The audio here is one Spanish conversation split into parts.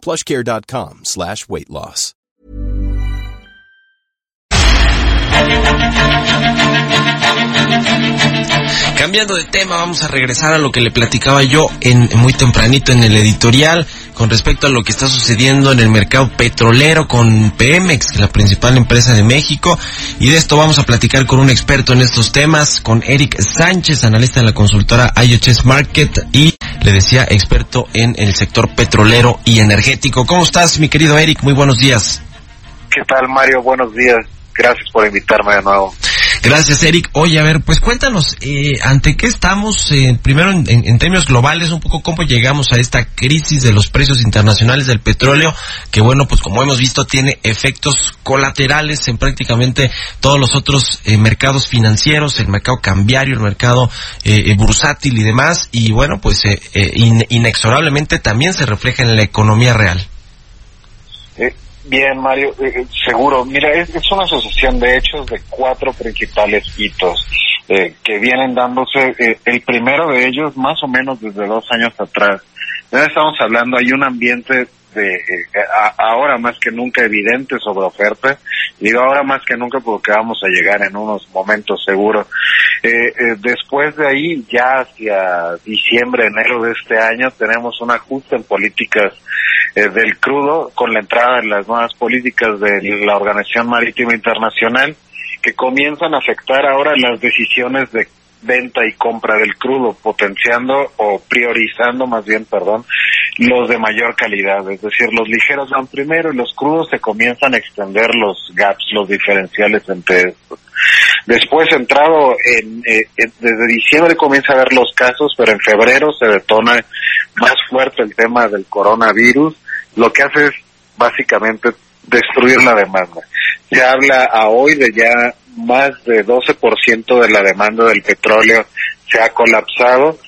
plushcare.com slash weight loss. Cambiando de tema, vamos a regresar a lo que le platicaba yo en muy tempranito en el editorial con respecto a lo que está sucediendo en el mercado petrolero con Pemex, la principal empresa de México. Y de esto vamos a platicar con un experto en estos temas, con Eric Sánchez, analista de la consultora IHS Market y le decía experto en el sector petrolero y energético. ¿Cómo estás, mi querido Eric? Muy buenos días. ¿Qué tal, Mario? Buenos días. Gracias por invitarme de nuevo. Gracias, Eric. Oye, a ver, pues cuéntanos, eh, ¿ante qué estamos? Eh, primero, en, en, términos globales, un poco cómo llegamos a esta crisis de los precios internacionales del petróleo, que bueno, pues como hemos visto, tiene efectos colaterales en prácticamente todos los otros eh, mercados financieros, el mercado cambiario, el mercado eh, bursátil y demás, y bueno, pues eh, eh, in, inexorablemente también se refleja en la economía real. Eh, Bien, Mario, eh, seguro. Mira, es, es, una asociación de hechos de cuatro principales hitos eh, que vienen dándose. Eh, el primero de ellos, más o menos desde dos años atrás. Ya estamos hablando, hay un ambiente de a, ahora más que nunca evidente sobre oferta. Digo ahora más que nunca porque vamos a llegar en unos momentos seguros. después de ahí, ya hacia diciembre, enero de este año, tenemos un ajuste en políticas eh, del crudo con la entrada de las nuevas políticas de la Organización Marítima Internacional que comienzan a afectar ahora las decisiones de venta y compra del crudo, potenciando o priorizando más bien, perdón, los de mayor calidad. Es decir, los ligeros van primero y los crudos se comienzan a extender los gaps, los diferenciales entre estos. Después, entrado en, eh, desde diciembre comienza a ver los casos, pero en febrero se detona más fuerte el tema del coronavirus. Lo que hace es básicamente destruir la demanda. Se habla a hoy de ya más de 12% de la demanda del petróleo se ha colapsado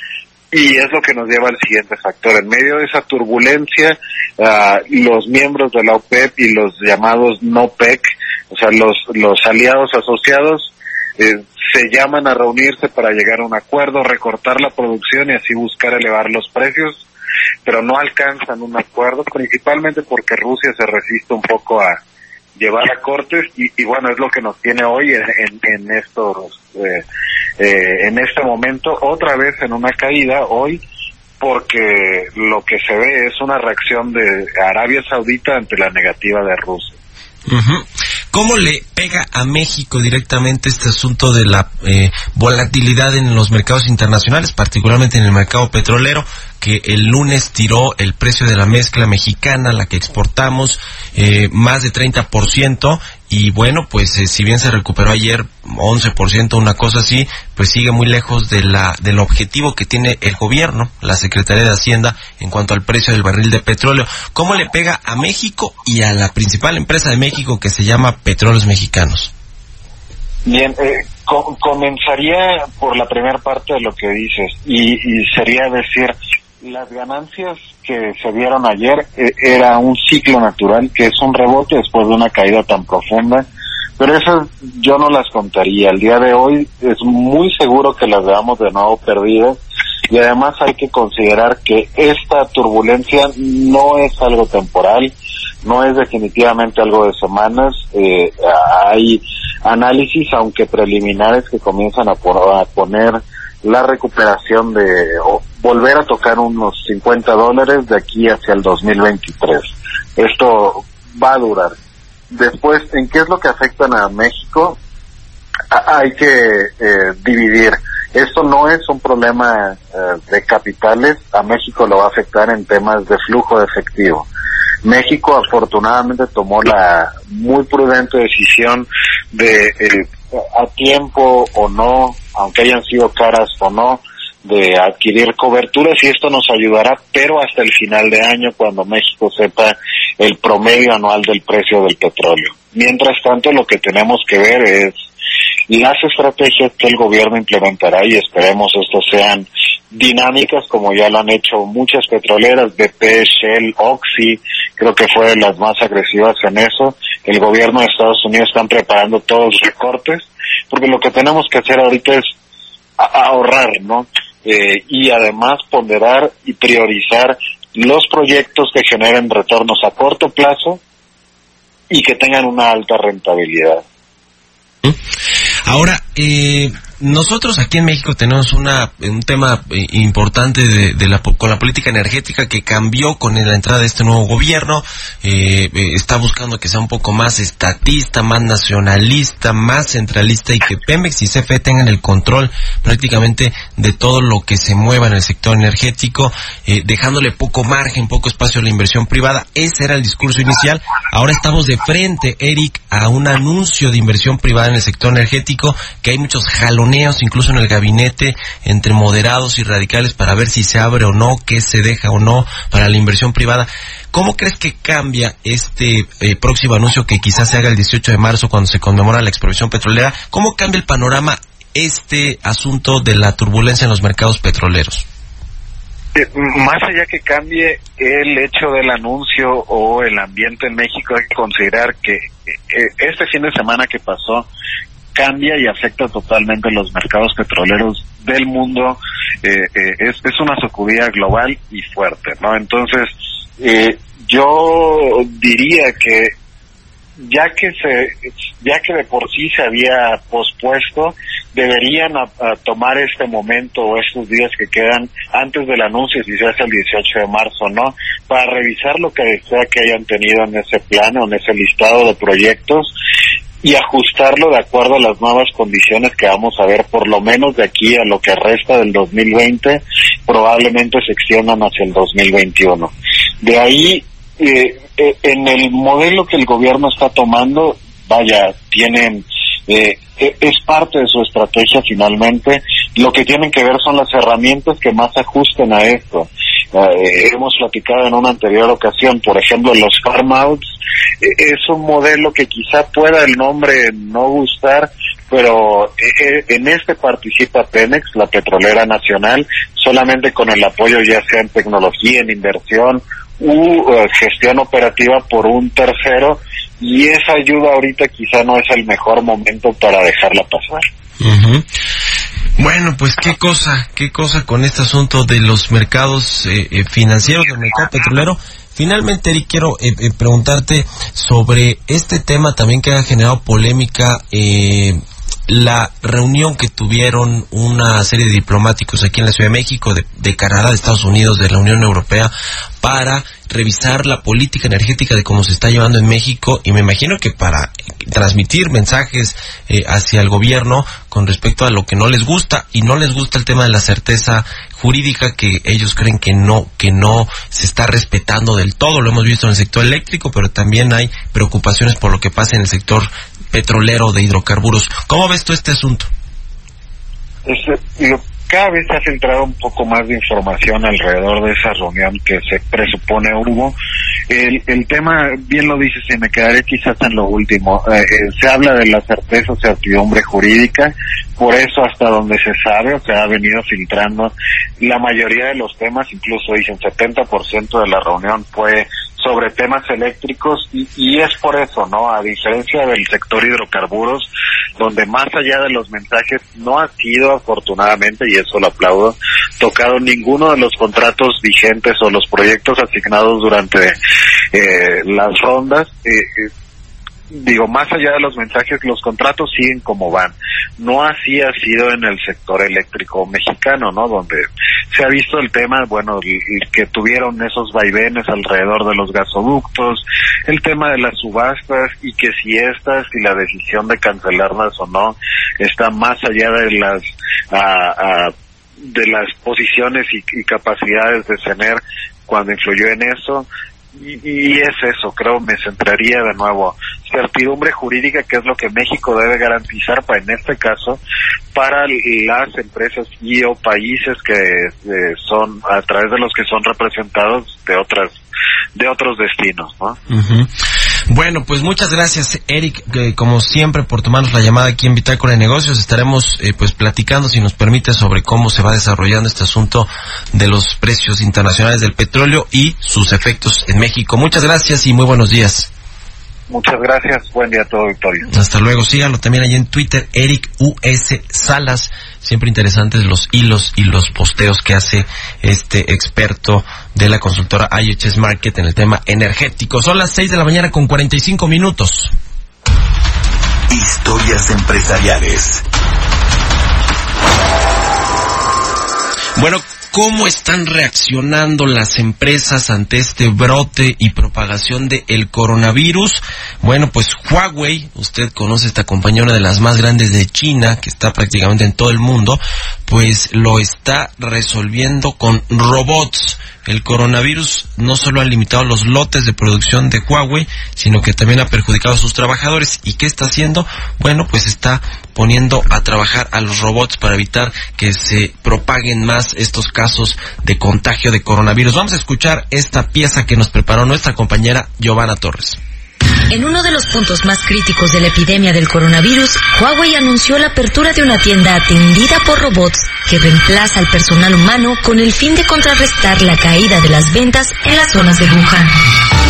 y es lo que nos lleva al siguiente factor. En medio de esa turbulencia, uh, los miembros de la OPEP y los llamados NOPEC, o sea, los, los aliados asociados, eh, se llaman a reunirse para llegar a un acuerdo, recortar la producción y así buscar elevar los precios, pero no alcanzan un acuerdo, principalmente porque Rusia se resiste un poco a llevar a cortes y, bueno, es lo que nos tiene hoy en, en, estos, eh, eh, en este momento, otra vez en una caída hoy, porque lo que se ve es una reacción de Arabia Saudita ante la negativa de Rusia. ¿Cómo le pega a México directamente este asunto de la eh, volatilidad en los mercados internacionales, particularmente en el mercado petrolero, que el lunes tiró el precio de la mezcla mexicana, la que exportamos, eh, más de 30%, y bueno, pues eh, si bien se recuperó ayer 11%, una cosa así, pues sigue muy lejos de la, del objetivo que tiene el gobierno, la Secretaría de Hacienda, en cuanto al precio del barril de petróleo. ¿Cómo le pega a México y a la principal empresa de México que se llama Petróleos Mexicanos? Bien, eh, com comenzaría por la primera parte de lo que dices y sería decir, las ganancias que se dieron ayer eh, era un ciclo natural, que es un rebote después de una caída tan profunda, pero esas yo no las contaría. El día de hoy es muy seguro que las veamos de nuevo perdidas y además hay que considerar que esta turbulencia no es algo temporal, no es definitivamente algo de semanas, eh, hay análisis, aunque preliminares, que comienzan a, por, a poner la recuperación de o volver a tocar unos 50 dólares de aquí hacia el 2023. Esto va a durar. Después, ¿en qué es lo que afectan a México? Hay que eh, dividir. Esto no es un problema eh, de capitales, a México lo va a afectar en temas de flujo de efectivo. México afortunadamente tomó la muy prudente decisión de eh, a tiempo o no, aunque hayan sido caras o no, de adquirir coberturas y esto nos ayudará, pero hasta el final de año cuando México sepa el promedio anual del precio del petróleo. Mientras tanto, lo que tenemos que ver es las estrategias que el gobierno implementará y esperemos estas sean dinámicas como ya lo han hecho muchas petroleras, BP, Shell, Oxy, creo que fue de las más agresivas en eso. El gobierno de Estados Unidos están preparando todos los recortes, porque lo que tenemos que hacer ahorita es ahorrar, ¿no? Eh, y además ponderar y priorizar los proyectos que generen retornos a corto plazo y que tengan una alta rentabilidad. Ahora, eh, nosotros aquí en México tenemos un tema eh, importante de, la, con la política energética que cambió con la entrada de este nuevo gobierno. Eh, eh, está buscando que sea un poco más estatista, más nacionalista, más centralista y que Pemex y CFE tengan el control prácticamente de todo lo que se mueva en el sector energético, dejándole poco margen, poco espacio a la inversión privada. Ese era el discurso inicial. Ahora estamos de frente, Eric, a un anuncio de inversión privada en el sector energético que hay muchos jalones incluso en el gabinete, entre moderados y radicales para ver si se abre o no, qué se deja o no para la inversión privada. ¿Cómo crees que cambia este eh, próximo anuncio que quizás se haga el 18 de marzo cuando se conmemora la expropiación petrolera? ¿Cómo cambia el panorama este asunto de la turbulencia en los mercados petroleros? Eh, más allá que cambie el hecho del anuncio o el ambiente en México, hay que considerar que eh, este fin de semana que pasó cambia y afecta totalmente los mercados petroleros del mundo. Eh, eh, es, es una sacudida global y fuerte, ¿no? Entonces, eh, yo diría que ya que se, ya que de por sí se había pospuesto, deberían tomar este momento o estos días que quedan antes del anuncio, si se hace el 18 de marzo, ¿no? Para revisar lo que sea que hayan tenido en ese plano, en ese listado de proyectos y ajustarlo de acuerdo a las nuevas condiciones que vamos a ver por lo menos de aquí a lo que resta del 2020, probablemente se extiendan hacia el 2021. De ahí, eh, eh, en el modelo que el gobierno está tomando, vaya, tienen, eh, e, es parte de su estrategia finalmente, lo que tienen que ver son las herramientas que más ajusten a esto. Eh, hemos platicado en una anterior ocasión, por ejemplo, los farm outs, eh, es un modelo que quizá pueda el nombre no gustar, pero eh, en este participa Pemex, la petrolera nacional, solamente con el apoyo ya sea en tecnología, en inversión u gestión operativa por un tercero, y esa ayuda ahorita quizá no es el mejor momento para dejarla pasar. Bueno, pues qué cosa, qué cosa con este asunto de los mercados eh, eh, financieros, del mercado petrolero. Finalmente, Eric, quiero eh, preguntarte sobre este tema también que ha generado polémica, la reunión que tuvieron una serie de diplomáticos aquí en la Ciudad de México, de, Canadá, de Estados Unidos, de la Unión Europea, para revisar la política energética de cómo se está llevando en México. Y me imagino que para transmitir mensajes eh, hacia el gobierno con respecto a lo que no les gusta y no les gusta el tema de la certeza jurídica que ellos creen que no que no se está respetando del todo. Lo hemos visto en el sector eléctrico pero también hay preocupaciones por lo que pasa en el sector petrolero de hidrocarburos cómo ves tú este asunto este, cada vez se ha filtrado un poco más de información alrededor de esa reunión que se presupone hubo. El, tema, bien lo dices, y me quedaré quizás en lo último, eh, eh, se habla de la certeza o certidumbre jurídica, por eso hasta donde se sabe, o se ha venido filtrando, la mayoría de los temas, incluso dicen 70% de la reunión fue sobre temas eléctricos y, y, es por eso, ¿no? A diferencia del sector hidrocarburos, donde más allá de los mensajes no ha sido afortunadamente, y eso lo aplaudo, tocado ninguno de los contratos vigentes o los proyectos asignados durante eh, las rondas. Eh, eh digo, más allá de los mensajes, los contratos siguen como van. No así ha sido en el sector eléctrico mexicano, ¿no? Donde se ha visto el tema, bueno, que tuvieron esos vaivenes alrededor de los gasoductos, el tema de las subastas y que si estas y la decisión de cancelarlas o no está más allá de las de las posiciones y, y capacidades de tener cuando influyó en eso y, y, es eso, creo, me centraría de nuevo certidumbre jurídica, que es lo que México debe garantizar para, en este caso, para las empresas y o países que eh, son, a través de los que son representados de otras, de otros destinos, ¿no? Bueno, pues muchas gracias, Eric, como siempre, por tomarnos la llamada aquí en Bitácora de Negocios. Estaremos eh, pues platicando, si nos permite, sobre cómo se va desarrollando este asunto de los precios internacionales del petróleo y sus efectos en México. Muchas gracias y muy buenos días. Muchas gracias. Buen día a todo, Victorio. Hasta luego. Síganlo también ahí en Twitter, Eric US Salas. Siempre interesantes los hilos y los posteos que hace este experto de la consultora IHS Market en el tema energético. Son las 6 de la mañana con 45 minutos. Historias empresariales. Bueno, ¿Cómo están reaccionando las empresas ante este brote y propagación del el coronavirus? Bueno, pues Huawei, usted conoce esta compañía, una de las más grandes de China, que está prácticamente en todo el mundo, pues lo está resolviendo con robots. El coronavirus no solo ha limitado los lotes de producción de Huawei, sino que también ha perjudicado a sus trabajadores. ¿Y qué está haciendo? Bueno, pues está poniendo a trabajar a los robots para evitar que se propaguen más estos casos de contagio de coronavirus. Vamos a escuchar esta pieza que nos preparó nuestra compañera Giovanna Torres. En uno de los puntos más críticos de la epidemia del coronavirus, Huawei anunció la apertura de una tienda atendida por robots que reemplaza al personal humano con el fin de contrarrestar la caída de las ventas en las zonas de Wuhan.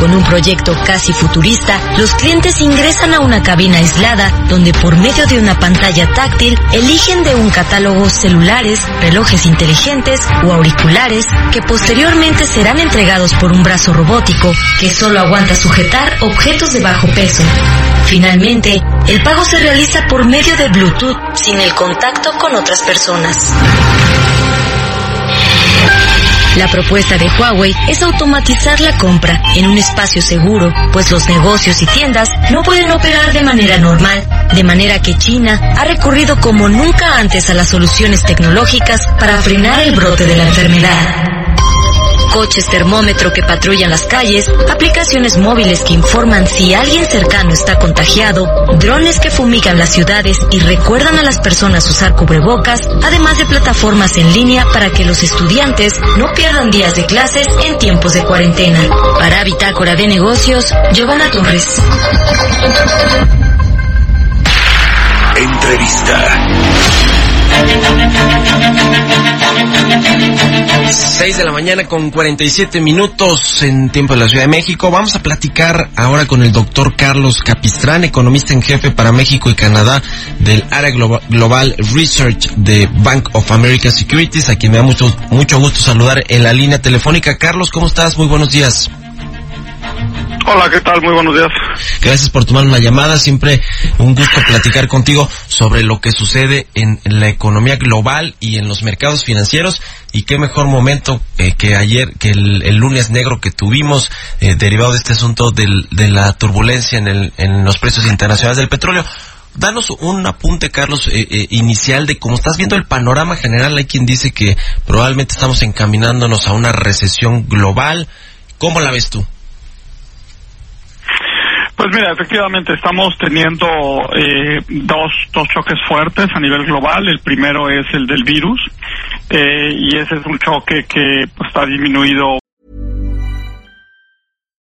Con un proyecto casi futurista, los clientes ingresan a una cabina aislada donde por medio de una pantalla táctil eligen de un catálogo celulares, relojes inteligentes o auriculares que posteriormente serán entregados por un brazo robótico que solo aguanta sujetar objetos de bajo peso. Finalmente, el pago se realiza por medio de Bluetooth sin el contacto con otras personas. La propuesta de Huawei es automatizar la compra en un espacio seguro, pues los negocios y tiendas no pueden operar de manera normal, de manera que China ha recurrido como nunca antes a las soluciones tecnológicas para frenar el brote de la enfermedad coches termómetro que patrullan las calles, aplicaciones móviles que informan si alguien cercano está contagiado, drones que fumigan las ciudades y recuerdan a las personas usar cubrebocas, además de plataformas en línea para que los estudiantes no pierdan días de clases en tiempos de cuarentena. Para Bitácora de Negocios, Giovanna Torres. Entrevista. 6 de la mañana con 47 minutos en tiempo de la Ciudad de México. Vamos a platicar ahora con el doctor Carlos Capistrán, economista en jefe para México y Canadá del área global, Research de Bank of America Securities, a quien me da mucho, mucho gusto saludar en la línea telefónica. Carlos, ¿cómo estás? Muy buenos días. Hola, ¿qué tal? Muy buenos días. Gracias por tomar una llamada. Siempre un gusto platicar contigo sobre lo que sucede en, la economía global y en los mercados financieros. Y qué mejor momento eh, que ayer, que el, lunes negro que tuvimos, eh, derivado de este asunto de la turbulencia en, en los precios internacionales del petróleo. Danos un apunte, Carlos, eh, inicial de cómo estás viendo el panorama general. Hay quien dice que probablemente estamos encaminándonos a una recesión global. ¿Cómo la ves tú? Pues mira, efectivamente estamos teniendo eh, dos, dos choques fuertes a nivel global. El primero es el del virus eh, y ese es un choque que pues, está disminuido